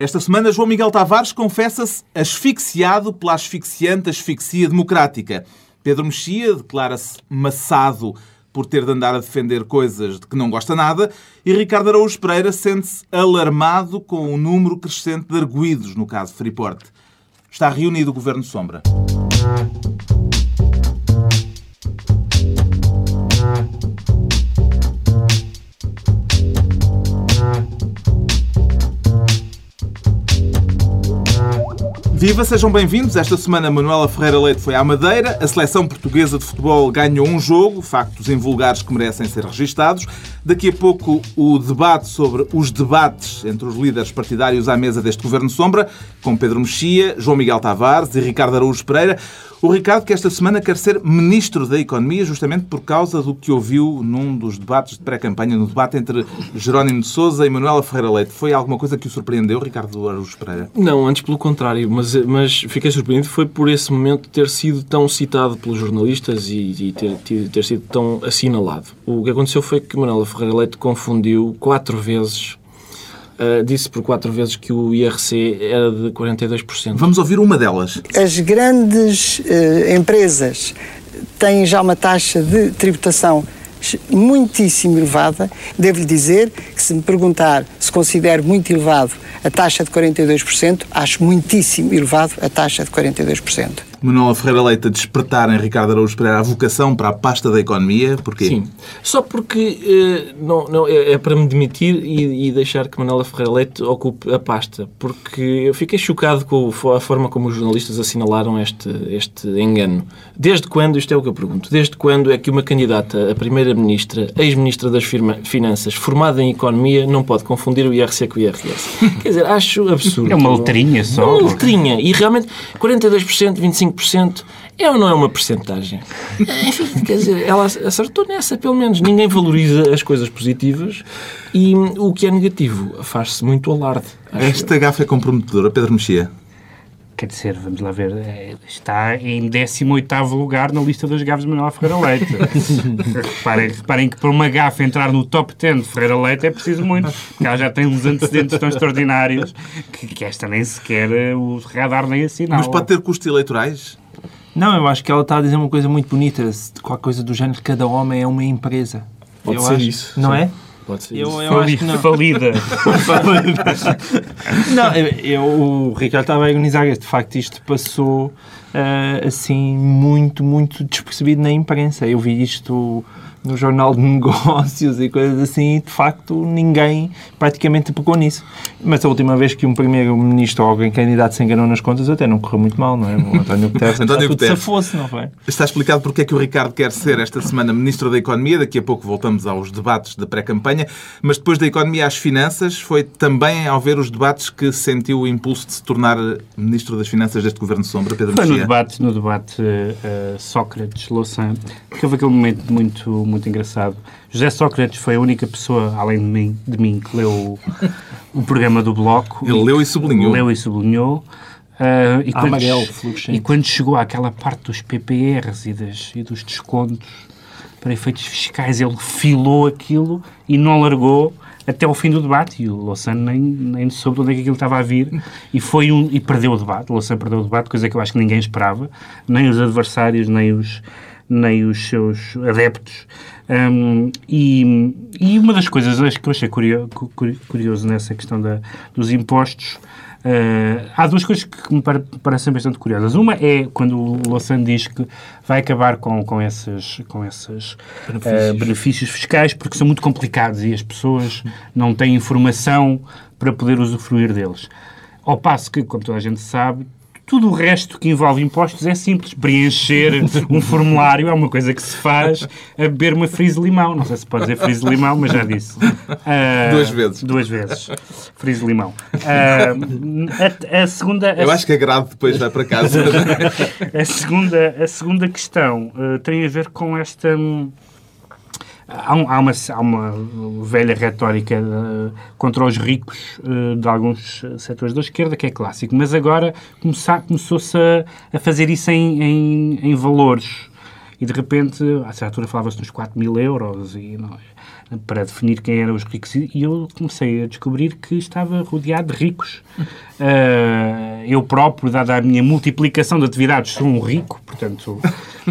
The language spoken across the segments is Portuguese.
Esta semana, João Miguel Tavares confessa-se asfixiado pela asfixiante asfixia democrática. Pedro Mexia declara-se maçado por ter de andar a defender coisas de que não gosta nada e Ricardo Araújo Pereira sente-se alarmado com o número crescente de arguídos no caso Freeport. Está reunido o Governo Sombra. Viva, sejam bem-vindos. Esta semana Manuela Ferreira Leite foi à Madeira. A seleção portuguesa de futebol ganhou um jogo, factos invulgares que merecem ser registados. Daqui a pouco o debate sobre os debates entre os líderes partidários à mesa deste Governo Sombra, com Pedro Mexia, João Miguel Tavares e Ricardo Araújo Pereira. O Ricardo, que esta semana quer ser Ministro da Economia, justamente por causa do que ouviu num dos debates de pré-campanha, no debate entre Jerónimo de Sousa e Manuela Ferreira Leite. Foi alguma coisa que o surpreendeu, Ricardo Araújo Pereira? Não, antes pelo contrário, mas, mas fiquei surpreendido foi por esse momento ter sido tão citado pelos jornalistas e, e ter, ter, ter, sido tão assinalado. O que aconteceu foi que Manuela Ferreira Leite confundiu quatro vezes Uh, disse por quatro vezes que o IRC era de 42%. Vamos ouvir uma delas. As grandes uh, empresas têm já uma taxa de tributação muitíssimo elevada. Devo-lhe dizer que se me perguntar se considero muito elevado a taxa de 42%, acho muitíssimo elevado a taxa de 42%. Manuela Ferreira Leite a despertar em Ricardo Araújo Pereira a vocação para a pasta da economia? Porquê? Sim, só porque eh, não, não, é, é, para me demitir e, e, deixar que Manuela Ferreira Leite ocupe a pasta, porque eu fiquei chocado com a forma como os jornalistas assinalaram este, este engano. Desde quando, isto é o que eu pergunto, desde quando é que uma candidata a primeira-ministra, ex-ministra das firma, Finanças, formada em economia, não pode confundir o IRC com o IRS? Quer dizer, acho absurdo. É uma letrinha só. Uma letrinha. E realmente, 42%, 25% 5% é ou não é uma percentagem? Enfim, quer dizer, ela acertou nessa, pelo menos. Ninguém valoriza as coisas positivas e o que é negativo faz-se muito alarde. Esta gafa é comprometedora, Pedro Mexia? Quer dizer, vamos lá ver, é, está em 18 lugar na lista das gafas de Manuel Ferreira Leite. reparem, reparem que para uma gafa entrar no top 10 de Ferreira Leite é preciso muito, porque ela já tem uns antecedentes tão extraordinários que, que esta nem sequer eh, o radar nem assinala. Mas pode ter custos eleitorais? Não, eu acho que ela está a dizer uma coisa muito bonita, qualquer coisa do género, cada homem é uma empresa. Pode eu ser acho, isso. Não sim. é? Pode ser eu, eu acho que não. Falida. não, eu, eu, o Ricardo estava a agonizar. De facto, isto passou uh, assim muito, muito despercebido na imprensa. Eu vi isto no jornal de negócios e coisas assim, e de facto ninguém praticamente pegou nisso. Mas a última vez que um primeiro-ministro ou alguém candidato se enganou nas contas até não correu muito mal, não é? O António Guterres António tudo se fosse, não foi? Está explicado porque é que o Ricardo quer ser esta semana Ministro da Economia. Daqui a pouco voltamos aos debates da pré-campanha. Mas depois da Economia às Finanças, foi também ao ver os debates que sentiu o impulso de se tornar Ministro das Finanças deste Governo Sombra, Pedro Foi no debate, no debate uh, Sócrates-Louçã, que houve aquele momento muito, muito engraçado. José Sócrates foi a única pessoa, além de mim, de mim que leu o, o programa do Bloco. Ele leu e sublinhou. Leu e sublinhou. Uh, e, quando, Amarelo, e quando chegou àquela parte dos PPRs e, das, e dos descontos para efeitos fiscais, ele filou aquilo e não largou até ao fim do debate. E o Louçano nem, nem soube de onde é que aquilo estava a vir e, foi um, e perdeu o debate. O Louçano perdeu o debate, coisa que eu acho que ninguém esperava, nem os adversários, nem os, nem os seus adeptos. Um, e, e, uma das coisas que eu achei curioso, curioso nessa questão da, dos impostos Uh, há duas coisas que me parecem bastante curiosas. Uma é quando o Louçã diz que vai acabar com, com esses, com esses benefícios. Uh, benefícios fiscais porque são muito complicados e as pessoas não têm informação para poder usufruir deles. Ao passo que, como toda a gente sabe, tudo o resto que envolve impostos é simples. Preencher um formulário é uma coisa que se faz a beber uma frise limão. Não sei se pode dizer frise limão, mas já disse. Uh, duas vezes. Duas vezes. Frise limão. Uh, a, a, segunda... Eu acho que a grave depois vai para casa. a, segunda, a segunda questão uh, tem a ver com esta... Um, Há, há, uma, há uma velha retórica uh, contra os ricos uh, de alguns setores da esquerda, que é clássico, mas agora começou-se a, a, fazer isso em, em, em valores e de repente, a certa altura falava-se nos 4 mil euros e, para definir quem eram os ricos. E eu comecei a descobrir que estava rodeado de ricos. Uh, eu próprio, dada a minha multiplicação de atividades, sou um rico, portanto,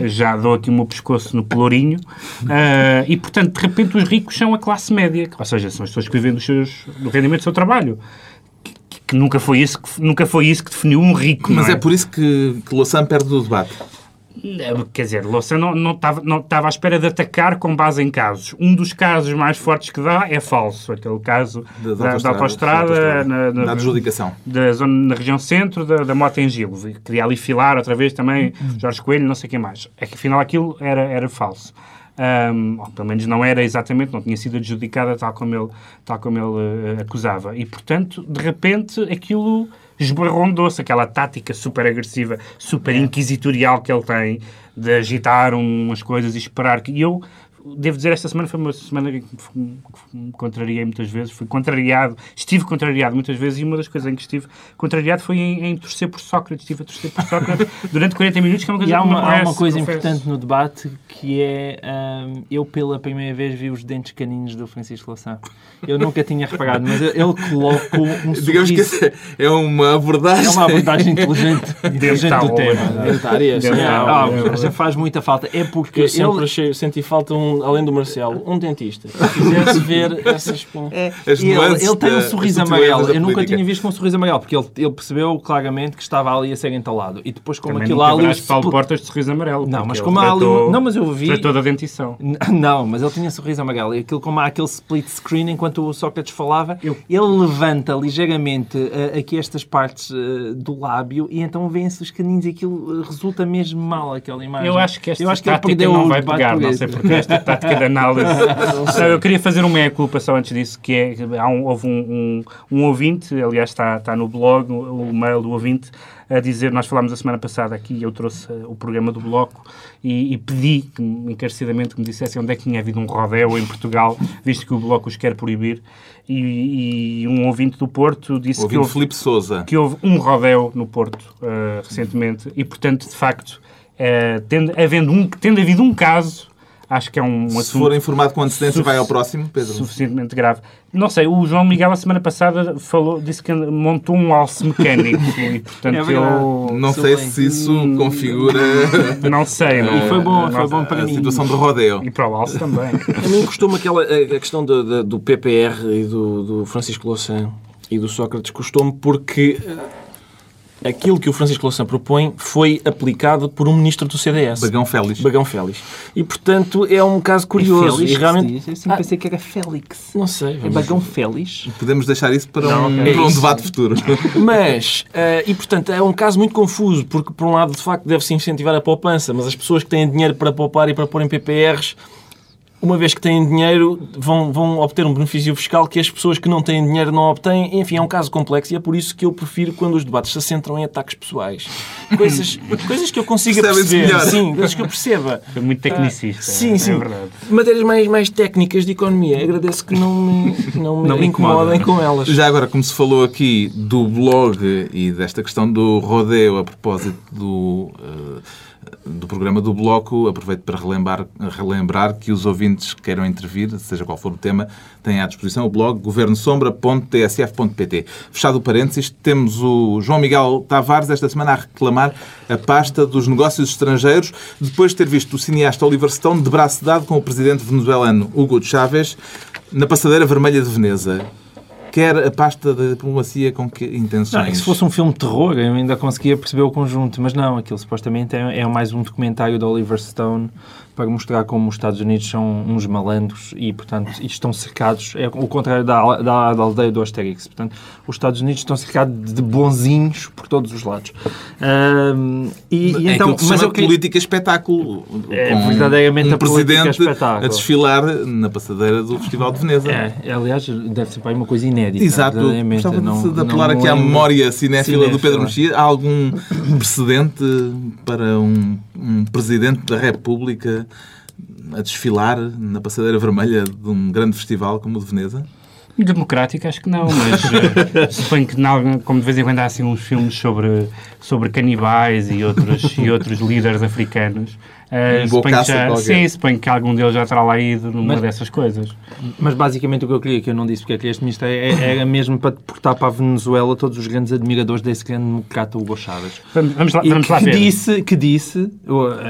já dou aqui o meu pescoço no pelourinho. Uh, e, portanto, de repente, os ricos são a classe média, ou seja, são as pessoas que vivem dos seus, do rendimento do seu trabalho que nunca foi isso que, nunca foi isso que definiu um rico. Mas é? é? por isso que, que Louçã perde o debate. Quer dizer, Louçã não, não, estava, não à espera de atacar com base em casos. Um dos casos mais fortes que dá é falso. Aquele caso Da- da da, autostrada, da autostrada, na, na- da adjudicação. da zona, na região centro da, da Mota em Gil. Queria ali filar outra vez também Jorge Coelho, não sei quem mais. É que afinal aquilo era, era falso. Ahm, ou pelo menos não era exatamente, não tinha sido adjudicada tal como ele, tal como ele eh, acusava. E, portanto, de repente, aquilo esbarrondou-se, aquela tática super agressiva, super inquisitorial que ele tem, de agitar umas coisas e esperar que... E eu, devo dizer, esta semana foi uma semana que me- contrariei muitas vezes, fui contrariado, estive contrariado muitas vezes e uma das coisas em que estive contrariado foi em, em torcer por Sócrates, estive a torcer por Sócrates durante 40 minutos, que é uma coisa E há que me uma, há uma coisa confesso. importante no debate que é hum, eu pela primeira vez vi os dentes caninos do Francisco Louçã. Eu nunca tinha reparado, mas ele coloca um Digamos que é uma abordagem. É uma abordagem inteligente, inteligente do tema. Dentária. Ah, Ah, já faz muita falta. É porque Eu sempre ele, achei, senti falta, um, além do Marcelo, um dentista. Que fizesse ver essas... É, ele, ele tem um sorriso amarelo. Eu nunca tinha visto com um sorriso amarelo, porque ele, ele percebeu claramente que estava ali a ser entalado. E depois, como Também aquilo há ali. o Paulo Portas de sorriso amarelo. Não, mas como há ali. um- Não, mas eu vi. Tratou da dentição. Não, mas ele tinha sorriso amarelo. E aquilo, como há aquele split screen enquanto o Sócrates falava, Eu- ele levanta ligeiramente eh, aqui estas partes eh, do lábio e então vêem-se os caninhos e aquilo resulta mesmo mal, aquela imagem. Eu acho que esta Eu acho que ele perdeu não vai pegar, não sei porque esta tática de análise. Não, eu queria fazer uma meia-culpa só antes disso, que é, há um, houve um, um, um ouvinte, aliás está, está no blog, o, o mail do ouvinte, a dizer, nós falámos a semana passada aqui, eu trouxe eh, o programa do Bloco e, e pedi que, me- encarecidamente que me dissessem onde é que tinha havido um rodeo em Portugal, visto que o Bloco os quer proibir, e, e um ouvinte do Porto disse que houve Filipe Souza. que houve um rodeo no Porto eh, recentemente e, portanto, de facto, eh, tendo, havendo um, tendo havido um caso, acho que é um Se assunto for informado com antecedência, vai ao próximo, Pedro. suficientemente grave. Não sei, o João Miguel, a semana passada, falou, disse que montou um alce mecânico e, portanto, É eu Não sei se isso configura não sei. Não, E foi bom, foi não- bom para a mim. situação de rodeo. E para o alce também. A mim custou-me aquela a, questão do, do, do PPR e do, do Francisco Louçã e do Sócrates, custou-me porque aquilo que o Francisco Louçã propõe foi aplicado por um ministro do CDS. Bagão Félix. Bagão Félix. E, portanto, é um caso curioso. Félix e realmente... se? Eu sempre pensei que era Félix. Não sei. É vamos- Bagão Félix? Podemos deixar isso para Não, um, para um É isso. debate futuro. Mas, eh, e portanto, é um caso muito confuso, porque por um lado, de facto, deve-se incentivar a poupança, mas as pessoas que têm dinheiro para poupar e para pôr em PPRs, uma vez que têm dinheiro, vão, vão obter um benefício fiscal que as pessoas que não têm dinheiro não obtêm. Enfim, é um caso complexo e é por isso que eu prefiro quando os debates se centram em ataques pessoais. Coisas, coisas que eu consiga perceber. Sim, coisas que eu perceba. Foi muito tecnicista. Sim, é, sim. É verdade. Matérias mais, mais técnicas de economia. Agradeço que não me, não me Não me incomodem com elas. Já agora, como se falou aqui do blog e desta questão do rodeo a propósito do, eh, do programa do Bloco, aproveito para relembrar, relembrar que os ouvintes que queiram intervir, seja qual for o tema, têm à disposição o blog governosombra.tsf.pt. Fechado o parênteses, temos o João Miguel Tavares esta semana a reclamar a pasta dos negócios estrangeiros, depois de ter visto o cineasta Oliver Stone de braço dado com o presidente venezuelano Hugo Chávez na passadeira vermelha de Veneza. Quer a pasta da diplomacia com que intenções? Não, é que se fosse um filme de terror, eu ainda conseguia perceber o conjunto, mas não, aquilo supostamente é, é mais um documentário de Oliver Stone para mostrar como os Estados Unidos são uns malandros e, portanto, e estão cercados, é o contrário da, da, da aldeia do Asterix, portanto, os Estados Unidos estão cercados de bonzinhos por todos os lados. Ahm, e, e é então, que mas eu política espetáculo. É verdadeiramente um a política presidente espetáculo. a desfilar na passadeira do Festival de Veneza. É, aliás, deve ser para aí uma coisa inédita. Exato. Gostava Não- de, apelar aqui à lembro. memória cinéfila do Pedro Cinéfila. Mexia. Há algum precedente para um, um presidente da República a desfilar na passadeira vermelha de um grande festival como o de Veneza? Democrático, acho que não, mas uh, suponho que, não, como de vez em quando há assim uns filmes sobre, sobre canibais e outros, e outros líderes africanos, uh, Um suponho já, sim, suponho que algum deles já terá lá ido numa Mas- dessas coisas. Mas basicamente o que eu queria, que eu não disse porque é que este ministro é, é- era mesmo para deportar para a Venezuela todos os grandes admiradores desse grande democrata Hugo Chávez. Vamos, lá, vamos lá que ver. disse, que disse,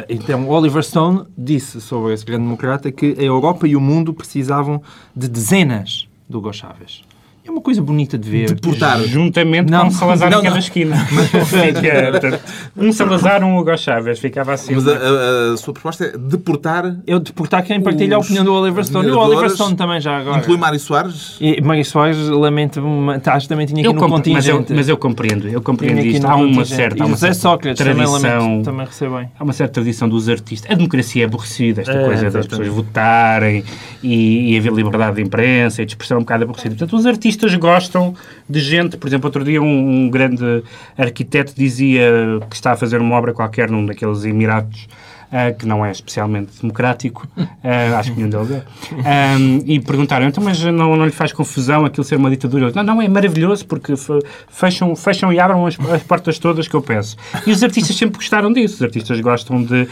então Oliver Stone disse sobre esse grande democrata que a Europa e o mundo precisavam de dezenas do Hugo Chávez. É uma coisa bonita de ver. Deportar. Juntamente Não, com um Salazar não, em cada não. esquina. Fica, portanto, um Salazar, um Hugo Chávez. Ficava assim. Mas a, a- a sua proposta é deportar. Eu deportar quem partilha a opinião do Oliver Stone. E o Oliver Stone também já agora. Inclui Mário Soares? E Mário Soares, lamento, acho que também tinha aqui Eu no compre- mas, eu, mas eu compreendo, eu compreendo isto. Há uma certa, há uma certa Sócrates também tradição, lamento, também recebe bem. há uma certa tradição dos artistas. A democracia é aborrecida, esta É, coisa das exatamente. pessoas votarem e, e haver liberdade de imprensa e de expressão é um bocado aborrecida. Portanto, os artistas gostam de gente, por exemplo, outro dia um, um grande arquiteto dizia que está a fazer uma obra qualquer num daqueles Emiratos ah, que não é especialmente democrático, ah, acho que nenhum deles é, Ah, e perguntaram, então, mas não, não lhe faz confusão aquilo ser uma ditadura? Não, não, é maravilhoso porque fe- fecham, fecham e abrem as, as portas todas que eu peço. E os artistas sempre gostaram disso, os artistas gostam de...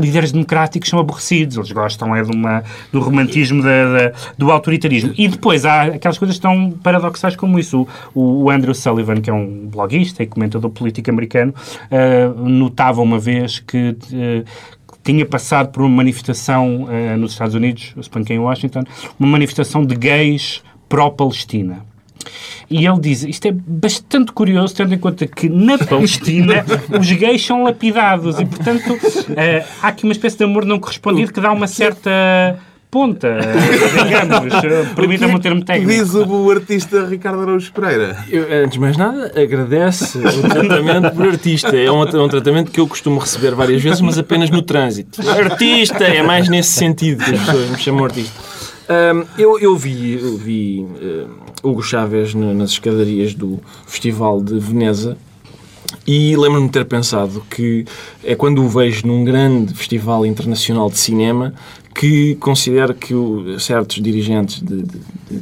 líderes democráticos são aborrecidos, eles gostam é de uma, do romantismo, da- da- do autoritarismo. E depois há aquelas coisas tão paradoxais como isso. O, o Andrew Sullivan, que é um bloguista e comentador político americano, ah, notava uma vez que tinha passado por uma manifestação eh, nos Estados Unidos, eu suponho que em Washington, uma manifestação de gays pró-Palestina. E ele diz, isto é bastante curioso, tendo em conta que na Palestina os gays são lapidados e, portanto, eh, há aqui uma espécie de amor não correspondido que dá uma certa ponta, eh, digamos, eh, permita-me o termo técnico. Diz o artista Ricardo Araújo Pereira. Eu, antes de mais nada, agradece o tratamento por artista. É um, é um tratamento que eu costumo receber várias vezes, mas apenas no trânsito. Artista! É mais nesse sentido que as pessoas me chamam artista. Ahm, eu, eu vi, eu vi ah, Hugo Chávez na- nas escadarias do Festival de Veneza e lembro-me de ter pensado que é quando o vejo num grande festival internacional de cinema que considero que o- certos dirigentes de, de- de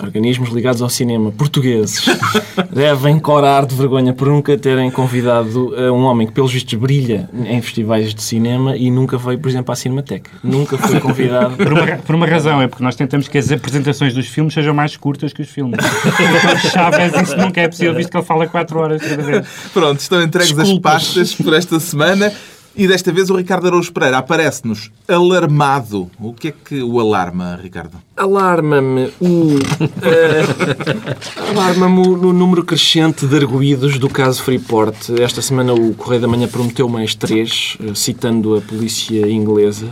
organismos ligados ao cinema portugueses devem corar de vergonha por nunca terem convidado eh, um homem que, pelos vistos, brilha em festivais de cinema e nunca veio, por exemplo, à Cinemateca. Nunca foi convidado. Por uma, por uma razão, é porque nós tentamos que as apresentações dos filmes sejam mais curtas que os filmes. Então, Chaves, isso nunca é possível, visto que ele fala 4 horas cada vez. Pronto, estão entregues as Desculpas. pastas por esta semana. E desta vez o Ricardo Araújo Pereira aparece-nos alarmado. O que é que o alarma, Ricardo? Alarma-me o. eh, Alarma-me o número crescente de arguídos do caso Freeport. Esta semana o Correio da Manhã prometeu mais três, eh, citando a polícia inglesa.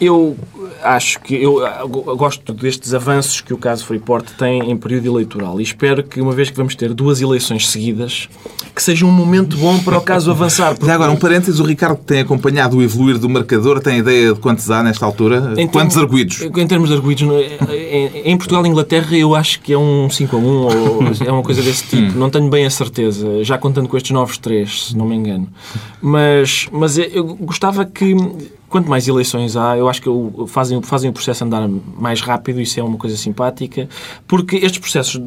Eu acho que eu go- gosto destes avanços que o caso Freeport tem em período eleitoral e espero que, uma vez que vamos ter duas eleições seguidas, que seja um momento bom para o caso avançar. Já agora, um parênteses, o Ricardo tem acompanhado o evoluir do marcador, tem ideia de quantos há nesta altura? Em Quantos termos- arguídos? Em termos de arguídos, é- em, em Portugal e Inglaterra eu acho que é um 5 a 1 ou é uma coisa desse tipo. Não tenho bem a certeza, já contando com estes novos três, se não me engano. Mas, mas eu gostava que, quanto mais eleições há, eu acho que fazem, fazem o processo andar mais rápido, isso é uma coisa simpática, porque estes processos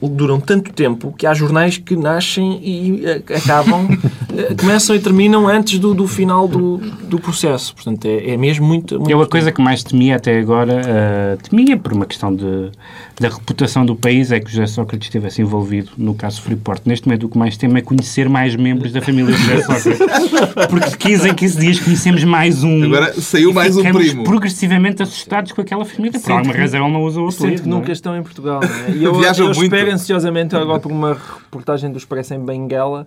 duram tanto tempo que há jornais que nascem e eh, acabam, eh, começam e terminam antes do, do final do, do processo. Portanto, é, é mesmo muito, muito Eu a coisa que mais temia até agora, eh, temia por uma questão de, da reputação do país, é que José Sócrates estivesse envolvido no caso Freeport. Neste momento o que mais temo é conhecer mais membros da família de José Sócrates. Porque de 15 em 15 dias conhecemos mais um. Agora saiu e mais um primo. progressivamente assustados com aquela família. Por alguma razão ele não usa o Sinto apelido. que é? nunca estão em Portugal, não é? E eu, Viajam eu muito. espero ansiosamente agora por uma reportagem do Expresso em Benguela,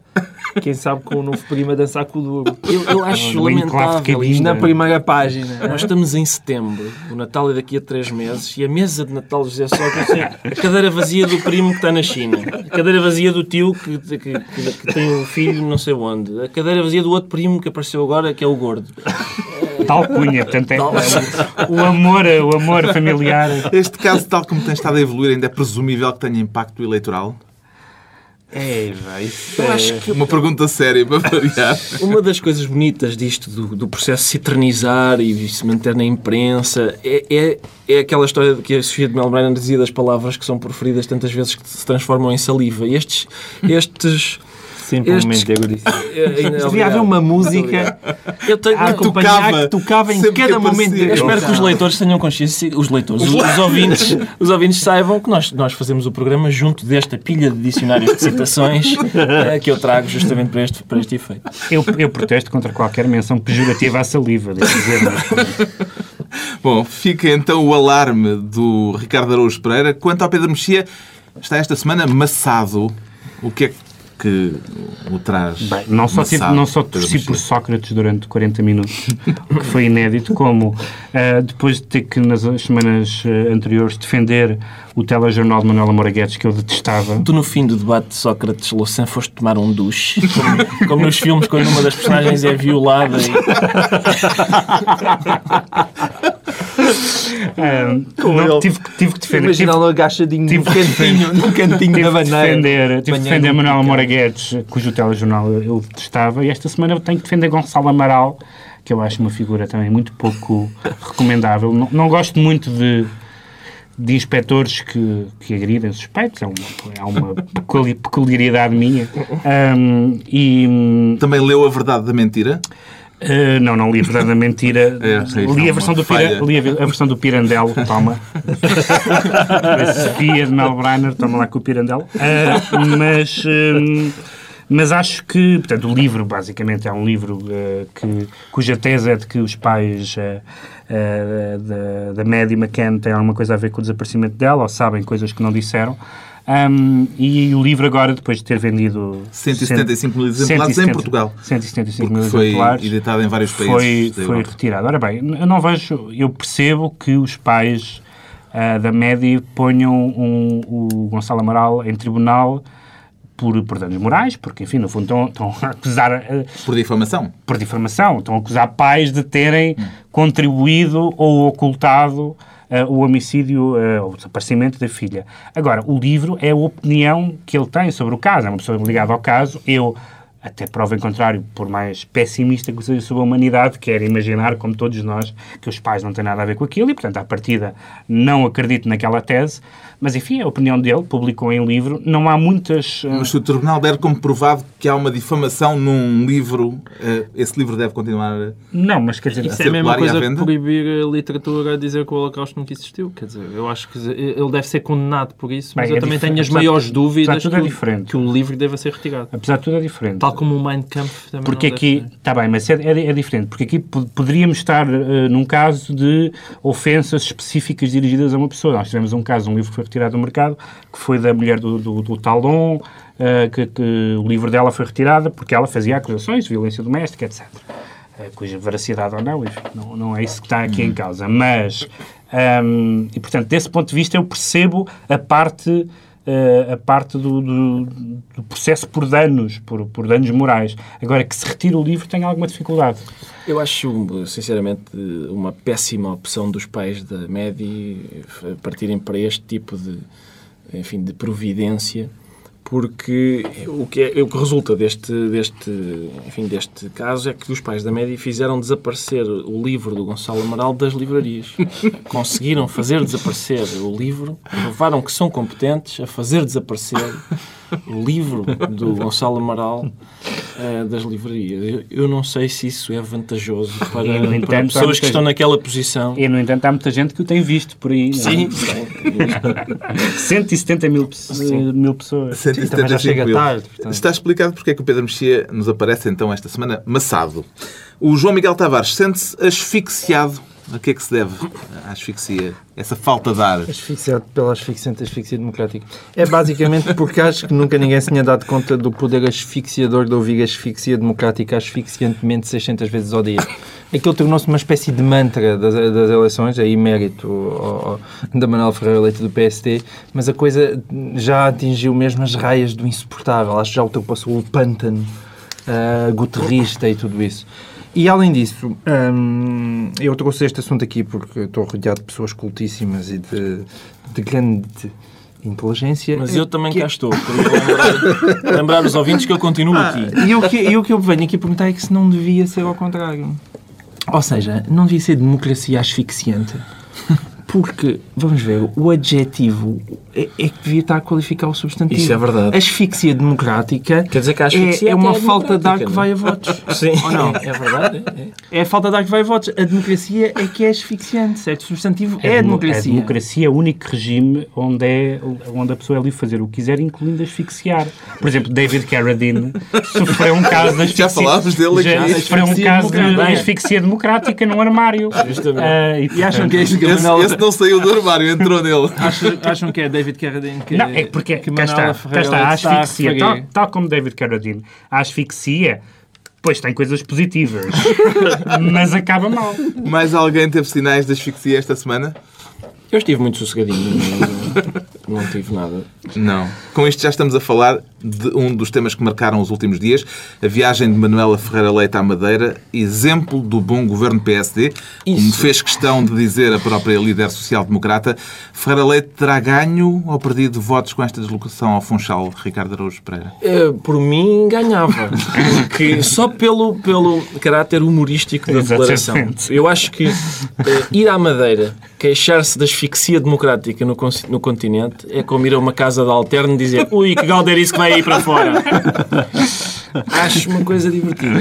quem sabe com o novo primo a dançar com o duro. Eu, eu acho lamentável isto. Na primeira página. Nós estamos em setembro, o Natal é daqui a três meses e a mesa de Natal de José Sócrates é a cadeira vazia do primo que está na China, a cadeira vazia do tio que, que, que- que tem um filho não sei onde, a cadeira vazia do outro primo que apareceu agora que é o gordo. Tal cunha, portanto, é, o amor, o amor familiar. Este caso, tal como tem estado a evoluir, ainda é presumível que tenha impacto eleitoral? É, vai, isso Eu é... acho que Uma pergunta séria para variar. Uma das coisas bonitas disto, do, do processo se eternizar e se manter na imprensa, é, é, é aquela história que a Sofia de Melbrenner dizia das palavras que são proferidas tantas vezes que se transformam em saliva. E Estes, estes Simplesmente Estes- egoísta. eh, Devia haver uma música Eu tenho, a acompanhar tocava, que tocava em sempre cada momento. eu espero que os leitores tenham consciência, os leitores, os, os ouvintes, os ouvintes saibam que nós, nós fazemos o programa junto desta pilha de dicionários de citações eh, que eu trago justamente para este, para este efeito. Eu, eu protesto contra qualquer menção pejorativa à saliva, devo dizer. Mas, Bom, fica então o alarme do Ricardo Araújo Pereira. Quanto ao Pedro Mexia, está esta semana maçado. O que é que o traz? bem, não só, maçado, não só torci por? Sócrates durante 40 minutos, o que foi inédito, como ah, depois de ter que nas semanas ah, anteriores defender o telejornal de Manuela Moura Guedes, que eu detestava. Tu, no fim do debate de Sócrates Louçã, foste tomar um duche, como, como nos filmes, quando uma das personagens é violada. E... Ah, não, tive, que- tive que defender. Imagina tive- lo agachadinho tive cantinho, num cantinho Tive da defender, tive que defender no Manuel Guedes, cujo telejornal eu detestava, e esta semana eu tenho que defender Gonçalo Amaral, que eu acho uma figura também muito pouco recomendável. Não, não gosto muito de, de inspectores que, que agridem suspeitos, é uma, é uma peculi- peculiaridade minha. Ahm, e. hum, Também leu A Verdade da Mentira? Uh, não, não li a verdade da mentira. É, li, uma a versão do. Pira, li a, a versão do Pirandello, toma. a Sofia de Melbrenner, toma lá com o Pirandello. Uh, mas, um, mas acho que, portanto, o livro basicamente é um livro uh, que, cuja tese é de que os pais uh, da, da Maddie McCann têm alguma coisa a ver com o desaparecimento dela, ou sabem coisas que não disseram. Um, e o livro agora, depois de ter vendido 175 mil exemplares em Portugal. 175 Porque mil foi exemplares editado em vários países foi, foi retirado. Ora bem, eu não vejo, eu percebo que os pais ah, da MEDI ponham um- o Gonçalo Amaral em tribunal por, por danos morais, porque, enfim, no fundo estão, estão a acusar, ah, Por difamação. por difamação, estão a acusar pais de terem contribuído ou ocultado ah, o homicídio, ah, o desaparecimento da filha. Agora, o livro é a opinião que ele tem sobre o caso, é uma pessoa ligada ao caso, eu até prova em contrário, por mais pessimista que seja sobre a humanidade, quero imaginar, como todos nós, que os pais não têm nada a ver com aquilo e, portanto, à partida não acredito naquela tese, mas enfim, a opinião dele, publicou em livro, não há muitas... ah, Mas se o Tribunal der como provado que há uma difamação num livro, eh, esse livro deve continuar. Não, mas quer dizer, Isso é a mesma coisa que proibir a literatura a dizer que o Holocausto nunca existiu. Quer dizer, eu acho que ele deve ser condenado por isso, mas Bem, eu é também tenho as maiores apesar dúvidas tudo que, é que o livro deva ser retirado. apesar de tudo é diferente. Tal como o Mein Kampf também Porque não aqui, está bem, mas é, é, é diferente, porque aqui po- poderíamos estar eh, num caso de ofensas específicas dirigidas a uma pessoa. Nós tivemos um caso, um livro que foi retirado do mercado, que foi da mulher do, do, do Talon, eh, que, que o livro dela foi retirado porque ela fazia acusações de violência doméstica, etc. Eh, cuja veracidade ou não, enfim, não, não é isso que está aqui em causa. Mas, ahm, e portanto, desse ponto de vista, eu percebo a parte eh, a parte do, do- do processo por danos, por, por danos morais. Agora, que se retira o livro tem alguma dificuldade. Eu acho, sinceramente, uma péssima opção dos pais da MEDI partirem para este tipo de, enfim, de providência, porque o que, é, o que resulta deste, deste, enfim, deste caso é que os pais da MEDI fizeram desaparecer o livro do Gonçalo Amaral das livrarias. Conseguiram fazer desaparecer o livro, provaram que são competentes a fazer desaparecer o livro do Gonçalo Amaral eh, das livrarias. Eu, eu não sei se isso é vantajoso para, E, para entanto, pessoas muita que estão naquela posição. E, no entanto, há muita gente que o tem visto por aí. não é? Sim, 170 mil, pe- mil pessoas. E também já 175 chega mil. tarde, portanto. Está explicado porque é que o Pedro Mexia nos aparece então esta semana maçado. O João Miguel Tavares sente-se asfixiado. A que é que se deve a asfixia? Essa falta de ar? Asfixiado pela asfixiante asfixia democrática. É basicamente porque acho que nunca ninguém se tinha dado conta do poder asfixiador de ouvir asfixia democrática asfixiantemente 600 vezes ao dia. Aquilo tornou-se uma espécie de mantra das, das eleições, aí mérito ao- ao- da Manuel Ferreira Leite do PSD, mas a coisa já atingiu mesmo as raias do insuportável. Acho que já ultrapassou o pântano uh, guterrista e tudo isso. E além disso, hum, eu trouxe este assunto aqui porque estou rodeado de pessoas cultíssimas e de, de grande inteligência. Mas eu também que- cá estou. Lembrar, lembrar os ouvintes que eu continuo aqui. E o, que, e o que eu venho aqui perguntar é que se não devia ser ao contrário. Ou seja, não devia ser democracia asfixiante. Porque, vamos ver, o adjetivo é, é que devia estar a qualificar o substantivo. Isso é verdade. Asfixia democrática Quer dizer que a asfixia é, é uma é falta de ar que vai a é? votos. Sim, Ou não? é verdade. é. É a falta de ar que vai a votos. A democracia é que é asfixiante, certo? O substantivo é, a demo- democracia. A democracia é o único regime onde, é, onde a pessoa é livre de fazer o que quiser, incluindo asfixiar. Por exemplo, David Carradine sofreu um caso de asfixia. Já falámos dele Já aqui. sofreu um caso de asfixia democrática num armário. Justamente. Ah, e, E acham que é Esse, esse não saiu do armário, entrou nele. Acham, acham que é David Carradine que Não, é porque que cá está, Manuela cá está a está a asfixia, tal, tal como David Carradine, a asfixia, pois tem coisas positivas, mas acaba mal. Mais alguém teve sinais de asfixia esta semana? Eu estive muito sossegadinho. Não, não tive nada. Não. Com isto já estamos a falar de um dos temas que marcaram os últimos dias, a viagem de Manuela Ferreira Leite à Madeira, exemplo do bom governo PSD, como Isso. fez questão de dizer a própria líder social-democrata. Ferreira Leite terá ganho ou perdido votos com esta deslocação ao Funchal, Ricardo Araújo Pereira? Eh, por mim, ganhava. Porque só pelo, pelo caráter humorístico da declaração. Eu acho que eh, ir à Madeira, queixar-se da asfixia democrática no, no continente, é como ir a uma casa de alterno e dizer ui, que galderice que vai aí para fora. Acho uma coisa divertida.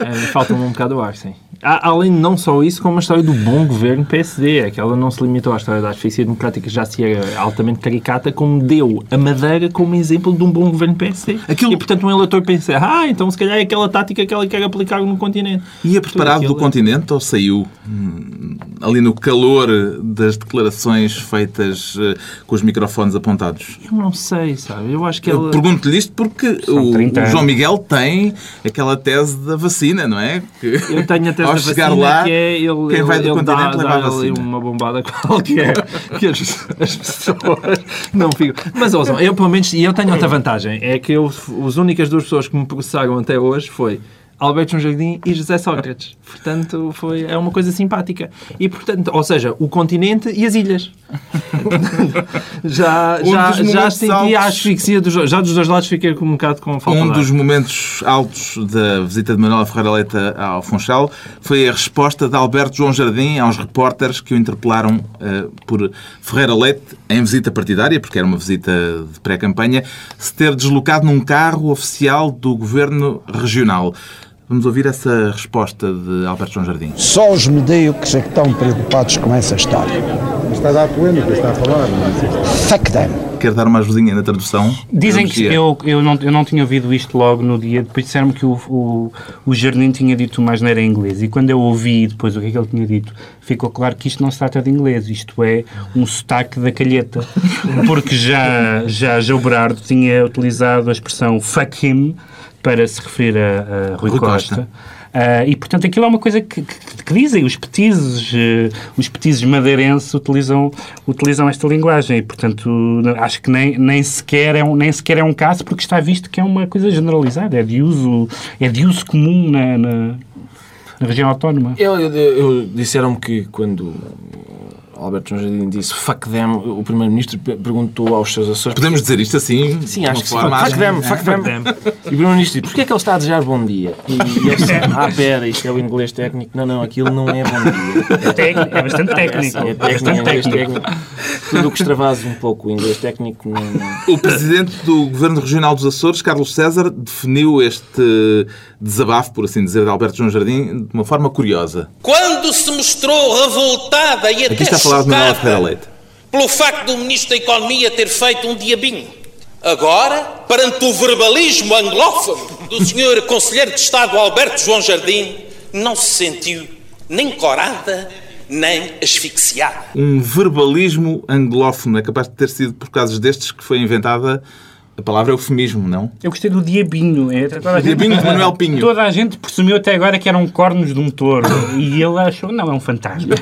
É, Falta-me um bocado o ar, sim. Há- Além de não só isso, como a história do bom governo PSD. É que ela não se limitou à história da asfixia democrática, que já se era altamente caricata, como deu a Madeira como exemplo de um bom governo PSD. Aquilo- E, portanto, um eleitor pensa, ah, então se calhar é aquela tática que ela quer aplicar no continente. Ia preparado do continente ou saiu hum, ali no calor das declarações feitas eh, com os microfones apontados? Eu não sei, sabe? Eu acho que Eu ela... pergunto-lhe isto porque o, 30 o João. Miguel tem aquela tese da vacina, não é? Que Eu tenho até ao chegar lá, que é ele, quem vai do ele continente dá, leva ali uma bombada qualquer que as, as pessoas não ficam. Mas ouçam, eu pelo menos, e eu tenho outra vantagem, é que eu, as únicas duas pessoas que me processaram até hoje foi Alberto João Jardim e José Sócrates. Portanto, foi, é uma coisa simpática. E, portanto, ou seja, o continente e as ilhas. já Um já, dos já senti altos- a asfixia dos, já dos dois lados, fiquei um bocado com falta Um dos momentos altos da visita de Manuela Ferreira Leite ao Funchal foi a resposta de Alberto João Jardim aos repórteres que o interpelaram eh, por Ferreira Leite, em visita partidária, porque era uma visita de pré-campanha, se ter deslocado num carro oficial do governo regional. Vamos ouvir essa resposta de Alberto João Jardim. Só os medíocres é que estão preocupados com essa história. Está a dar polémica, está a falar. É? Fuck them. Quer dar uma ajudinha na tradução? Dizem que eu, eu, não, eu não tinha ouvido isto logo no dia, depois disseram-me que o, o, o Jardim tinha dito uma asneira em inglês. E quando eu ouvi depois o que é que ele tinha dito, ficou claro que isto não se trata de inglês, isto é um sotaque da calheta. Porque já, já João Berardo tinha utilizado a expressão fuck him para se referir a, a Rui, Rui Costa. Costa. Ah, e portanto aquilo é uma coisa que, que- que dizem os petizes, eh, os petizes madeirenses utilizam, utilizam esta linguagem e portanto acho que nem, nem, sequer é um, nem sequer é um caso porque está visto que é uma coisa generalizada, é de uso, é de uso comum na, na, na região autónoma. Eu, eu- eu- Disseram-me que quando Alberto João Jardim disse fuck them, o Primeiro-Ministro pe- perguntou aos seus assessores Podemos dizer isto assim? Sim, acho que sim. Fuck acho- them, fuck them. E o Primeiro-Ministro disse, porquê é que ele está a desejar bom dia? E ele disse, ah, pera, isto é o inglês técnico. Não, não, aquilo não é bom dia. É, técnico, é bastante técnico. É, É técnico, é bastante inglês técnico. técnico. Tudo o que extravasa um pouco o inglês técnico não... não- O presidente do Governo Regional dos Açores, Carlos César, definiu este desabafo, por assim dizer, de Alberto João Jardim de uma forma curiosa. Quando se mostrou revoltada e até Aqui está a falar de Manuela Ferreira Leite. pelo facto do Ministro da Economia ter feito um diabinho. Agora, perante o verbalismo anglófono do Sr. Conselheiro de Estado Alberto João Jardim, não se sentiu nem corada, nem asfixiada. Um verbalismo anglófono. É capaz de ter sido por casos destes que foi inventada A palavra é eufemismo, não? Eu gostei do diabinho. É, gente- Diabinho de Manuel Pinho. Toda a gente presumiu até agora que eram cornos de um touro. E ele achou, não, é um fantasma.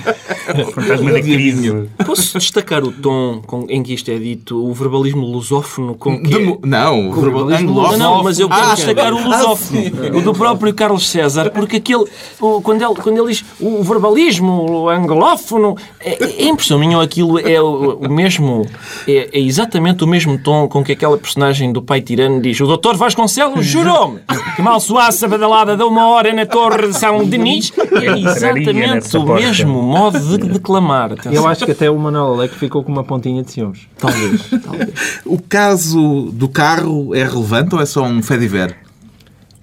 É um fantasma da crise. Posso destacar o tom com- em que isto é dito, o verbalismo lusófono com que... De não, o verbal- Não, anglófono. não, mas eu quero Ah, destacar o ah, lusófono, o do próprio Carlos César, porque aquele, o- quando, ele, quando ele diz o verbalismo, o anglófono, é, é impressão minha, aquilo é o, o mesmo, é, é exatamente o mesmo tom com que aquela personagem do pai tirano diz: O doutor Vasconcelos jurou-me que mal soasse a badalada de uma hora na torre de São Denis. É exatamente o porta. mesmo modo de declamar. Atenção. Eu acho que até o Manuel Aleque ficou com uma pontinha de ciúmes. Talvez, talvez. O caso do carro é relevante ou é só um fediver?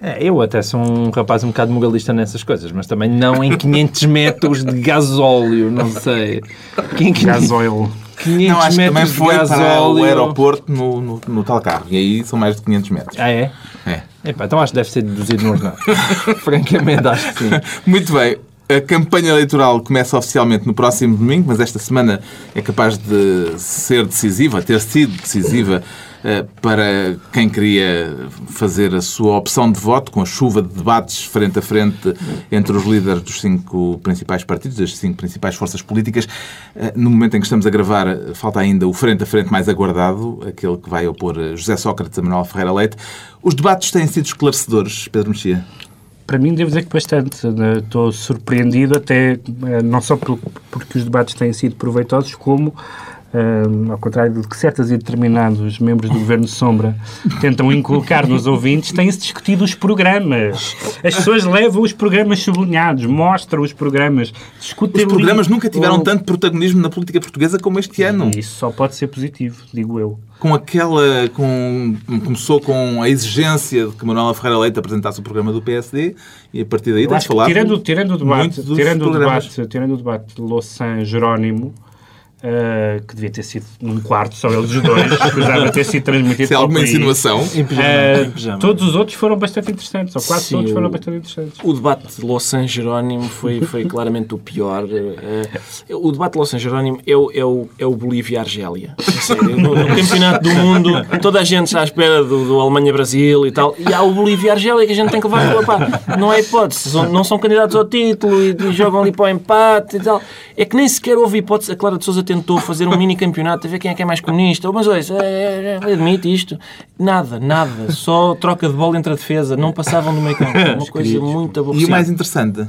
É, eu até sou um rapaz um bocado moralista nessas coisas, mas também não em 500 metros de gasóleo, não sei. Que em 500 Gasoil. 500 Não, acho que também metros de foi para o aeroporto no, no, no tal carro. E aí são mais de 500 metros. Ah, é? É. Epá, então acho que deve ser deduzido no ordenado. Francamente, acho que sim. Muito bem. A campanha eleitoral começa oficialmente no próximo domingo, mas esta semana é capaz de ser decisiva, ter sido decisiva eh, para quem queria fazer a sua opção de voto, com a chuva de debates frente a frente entre os líderes dos cinco principais partidos, das cinco principais forças políticas. Eh, No momento em que estamos a gravar, falta ainda o frente a frente mais aguardado, aquele que vai opor José Sócrates a Manuel Ferreira Leite. Os debates têm sido esclarecedores, Pedro Mexia? Para mim, devo dizer que bastante. né? Estou surpreendido, até eh, não só por- porque os debates têm sido proveitosos, como, ao contrário do que certos e determinados membros do Governo Sombra tentam inculcar nos ouvintes, têm-se discutido os programas. As pessoas levam os programas sublinhados, mostram os programas, discutem Os programas nunca tiveram o- tanto protagonismo na política portuguesa como este ano. Isso só pode ser positivo, digo eu. Com aquela. Com, começou com a exigência de que Manuela Ferreira Leite apresentasse o programa do PSD e a partir daí que falado. tirando, tirando o debate, tirando o debate, tirando o debate de Louçã Jerónimo, eh, que devia ter sido num quarto, só eles os dois, escusava ter sido transmitido Isso é alguma insinuação? Em pijama, em pijama. todos os outros foram bastante interessantes, ou quase Sim, todos foram o- bastante interessantes. O debate de Louçã Jerónimo foi, foi claramente o pior. Eh, O debate de Louçã Jerónimo é o, é o, é o Bolívia-Argélia. A sério. No, no campeonato do mundo, toda a gente está à espera do, do Alemanha-Brasil e tal. E há o Bolívia-Argélia que a gente tem que levar. Opá, não é hipótese. São- não são candidatos ao título e, e jogam ali para o empate e tal. É que nem sequer houve hipótese. A Clara de Souza tentou fazer um mini campeonato a ver quem é que é mais comunista. Mas olha, é, é, admite isto. Nada, nada. Só troca de bola entre a defesa. Não passavam do meio campo. Uma coisa muito E aborrecida. o mais interessante?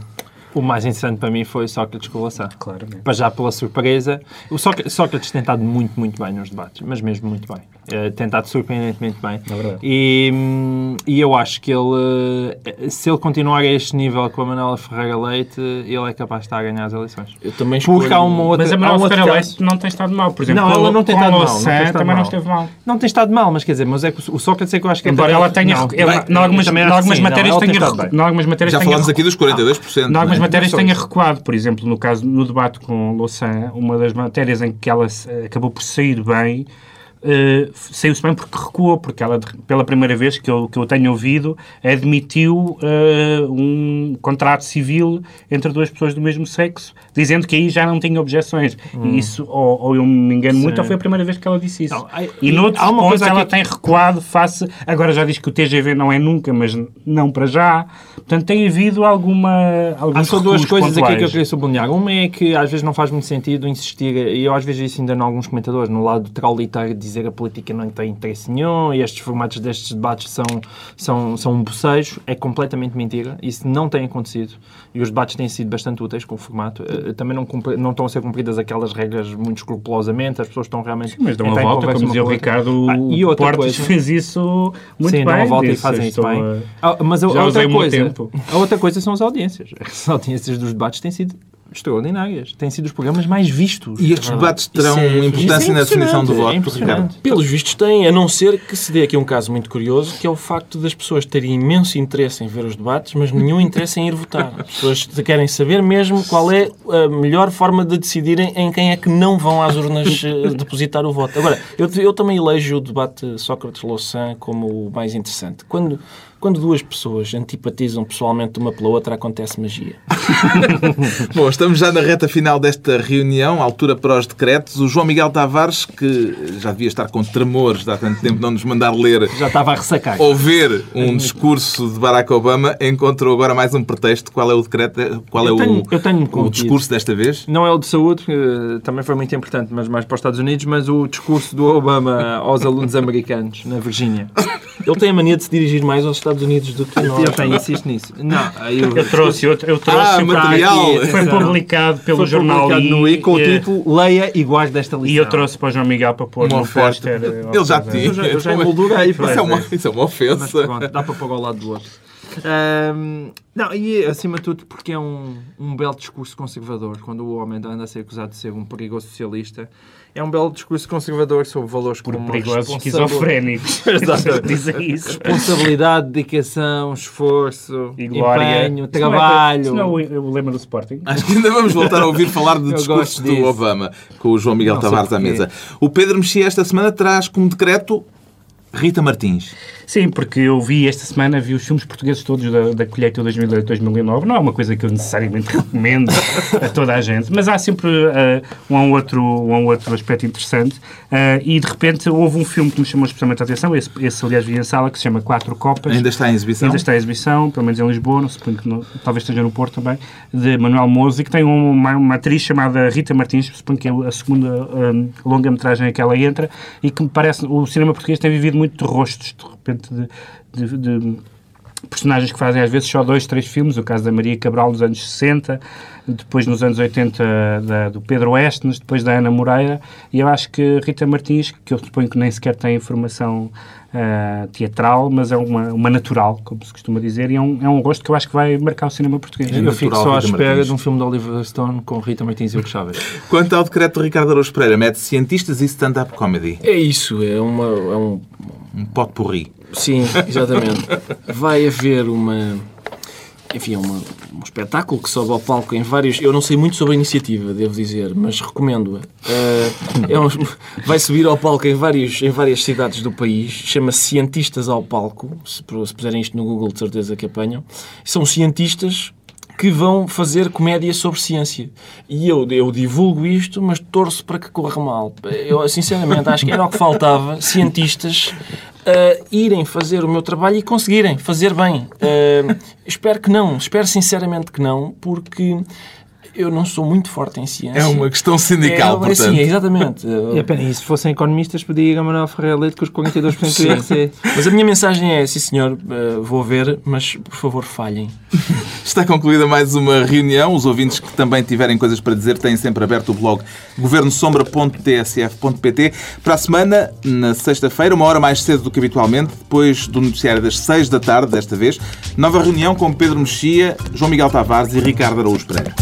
O mais interessante para mim foi Sócrates com o Lassá. Claramente. Para já pela surpresa. O Sócrates, Sócrates tem estado muito, muito bem nos debates, mas mesmo muito bem. Eh, tem estado surpreendentemente bem. É. E, hum, e eu acho que ele, eh, se ele continuar a este nível com a Manuela Ferreira Leite, ele é capaz de estar a ganhar as eleições. Eu também Porque há uma outra. Mas a há Manuel outro Ferreira Leite não tem estado mal. Por exemplo, Não, ela não tem estado mal, não estado também não mal. esteve mal. Não tem estado mal, mas quer dizer, mas é que o Sócrates é que eu acho que Embora até- ela tenha, Não, em algumas, não, matérias ela tem tenha, Já falámos aqui dos 42%. Em algumas não é? matérias Não tenha recuado, por exemplo, no caso no debate com Louçã, uma das matérias em que ela acabou por sair bem, eh, saiu-se bem porque recuou, porque ela, pela primeira vez que eu, que eu tenho ouvido, admitiu eh, um contrato civil entre duas pessoas do mesmo sexo, dizendo que aí já não tinha objeções. E isso, ou, ou eu me engano muito, ou foi a primeira vez que ela disse isso. Não, e noutros há uma pontos coisa ela aqui- tem recuado face. Agora já diz que o TGV não é nunca, mas não para já. Portanto, tem havido alguma. Há só duas coisas aqui que eu pontuais. queria sublinhar. Uma é que às vezes não faz muito sentido insistir, e eu às vezes isso ainda em alguns comentadores, no lado traulitário de dizer a política não tem interesse nenhum e estes formatos destes debates são, são, são um bocejo. É completamente mentira. Isso não tem acontecido. E os debates têm sido bastante úteis com o formato. Eh, Também não, cumpri- não estão a ser cumpridas aquelas regras muito escrupulosamente. As pessoas estão realmente. Mas dão a entrar em volta, como uma dizia o. Ricardo Ah, e outra Portes coisa- fez isso muito Sim, bem. dão a volta e fazem isso bem. a- Ah, mas a, a outra coisa, a outra coisa são as audiências. As audiências dos debates têm sido extraordinárias. Têm sido os programas mais vistos. E estes debates terão é- importância é na definição do é voto, impressionante. Ricardo? Pelos vistos tem, a não ser que se dê aqui um caso muito curioso, que é o facto das pessoas terem imenso interesse em ver os debates, mas nenhum interesse em ir votar. As pessoas querem saber mesmo qual é a melhor forma de decidirem em quem é que não vão às urnas eh, depositar o voto. Agora, eu, eu também elejo o debate Sócrates-Louçã como o mais interessante. Quando, quando duas pessoas antipatizam pessoalmente uma pela outra, acontece magia. Bom, estamos já na reta final desta reunião, altura para os decretos. O João Miguel Tavares, que já devia estar com tremores há tanto tempo não nos mandar ler Já estava a ressacar. ou ver um discurso de Barack Obama, encontrou agora mais um pretexto. Qual é o decreto? Qual é Eu tenho- o, eu tenho o discurso desta vez? Não é o de saúde, que também foi muito importante, mas mais para os Estados Unidos, mas o discurso do Obama aos alunos americanos na Virgínia. Ele tem a mania de se dirigir mais aos Estados Unidos do que a nós. Eu tenho insisto nisso. Não, aí eu, Eu trouxe, eu, eu trouxe Ah, material. aqui. Foi publicado pelo foi jornal publicado no I com o título Leia guarde desta lição. E eu trouxe para o João Miguel para pôr Uma no oferta. póster. Ele já tinha. Eu já, eu já emoldurei. Isso é uma, isso é uma Mas ofensa. pronto, dá para pôr ao lado do outro. Ahm, não, e acima de tudo porque é um, um belo discurso conservador, quando o homem anda a ser acusado de ser um perigoso socialista, é um belo discurso conservador sobre valores Por como perigosos esquizofrénicos. Dizem isso. responsabilidade, dedicação, esforço, E glória. empenho, Isso não é- trabalho. Isso não é o, o lema do Sporting? Acho que ainda vamos voltar a ouvir falar do Eu discurso gosto do. Obama com o João Miguel Não Tavares à mesa. O Pedro Mexia esta semana traz como decreto Rita Martins. Sim, porque eu vi esta semana, vi os filmes portugueses todos da, da colheita 2008-2009. Não é uma coisa que eu necessariamente recomendo a toda a gente, mas há sempre eh, um, ou outro, um ou outro aspecto interessante. Eh, e de repente houve um filme que me chamou especialmente a atenção, esse, esse aliás vi em sala, que se chama Quatro Copas. Ainda está em exibição? Ainda está em exibição, pelo menos em Lisboa, não suponho que não, talvez esteja no Porto também, de Manuel Mozo, e que tem uma, uma atriz chamada Rita Martins, suponho que é a segunda hum, longa-metragem a que ela entra, e que me parece, o cinema português tem vivido muito de rostos, de repente, de, de- de personagens que fazem às vezes só dois, três filmes, o caso da Maria Cabral nos anos 60, depois nos anos 80 da- do Pedro Oestnes, depois da Ana Moreira, e eu acho que Rita Martins, que eu suponho que nem sequer tem formação ah, teatral, mas é uma, uma natural, como se costuma dizer, e é um, é um gosto que eu acho que vai marcar o cinema português. Eu fico Natural, só à Rita espera Martins. de um filme de Oliver Stone com Rita Martins e Hugo Chávez. Quanto ao decreto de Ricardo Araújo Pereira, mete cientistas e stand-up comedy. É isso, é, uma, é um... Um pote porri. Sim, exatamente. Vai haver uma... Enfim, é um espetáculo que sobe ao palco em vários... Eu não sei muito sobre a iniciativa, devo dizer, mas recomendo-a. Eh, é um- vai subir ao palco em, vários, em várias cidades do país. Chama-se Cientistas ao Palco. Se, se puserem isto no Google, de certeza que apanham. São cientistas que vão fazer comédia sobre ciência. E eu, eu divulgo isto, mas torço para que corra mal. Eu, sinceramente, acho que era o que faltava, cientistas ah, irem fazer o meu trabalho e conseguirem fazer bem. Ah, espero que não, espero sinceramente que não, porque eu não sou muito forte em ciência. É uma questão sindical, é, portanto. Sim, exatamente. E, pena, e se fossem economistas, podia ir a Manuel Ferreira Leite com os 42% do. IRC. Mas a minha mensagem é, sim senhor, ah, vou ver, mas por favor falhem. Está concluída mais uma reunião. Os ouvintes que também tiverem coisas para dizer têm sempre aberto o blog governosombra.tsf.pt. Para a semana, na sexta-feira, uma hora mais cedo do que habitualmente, depois do noticiário das seis da tarde, desta vez, nova reunião com Pedro Mexia, João Miguel Tavares e Ricardo Araújo Pereira.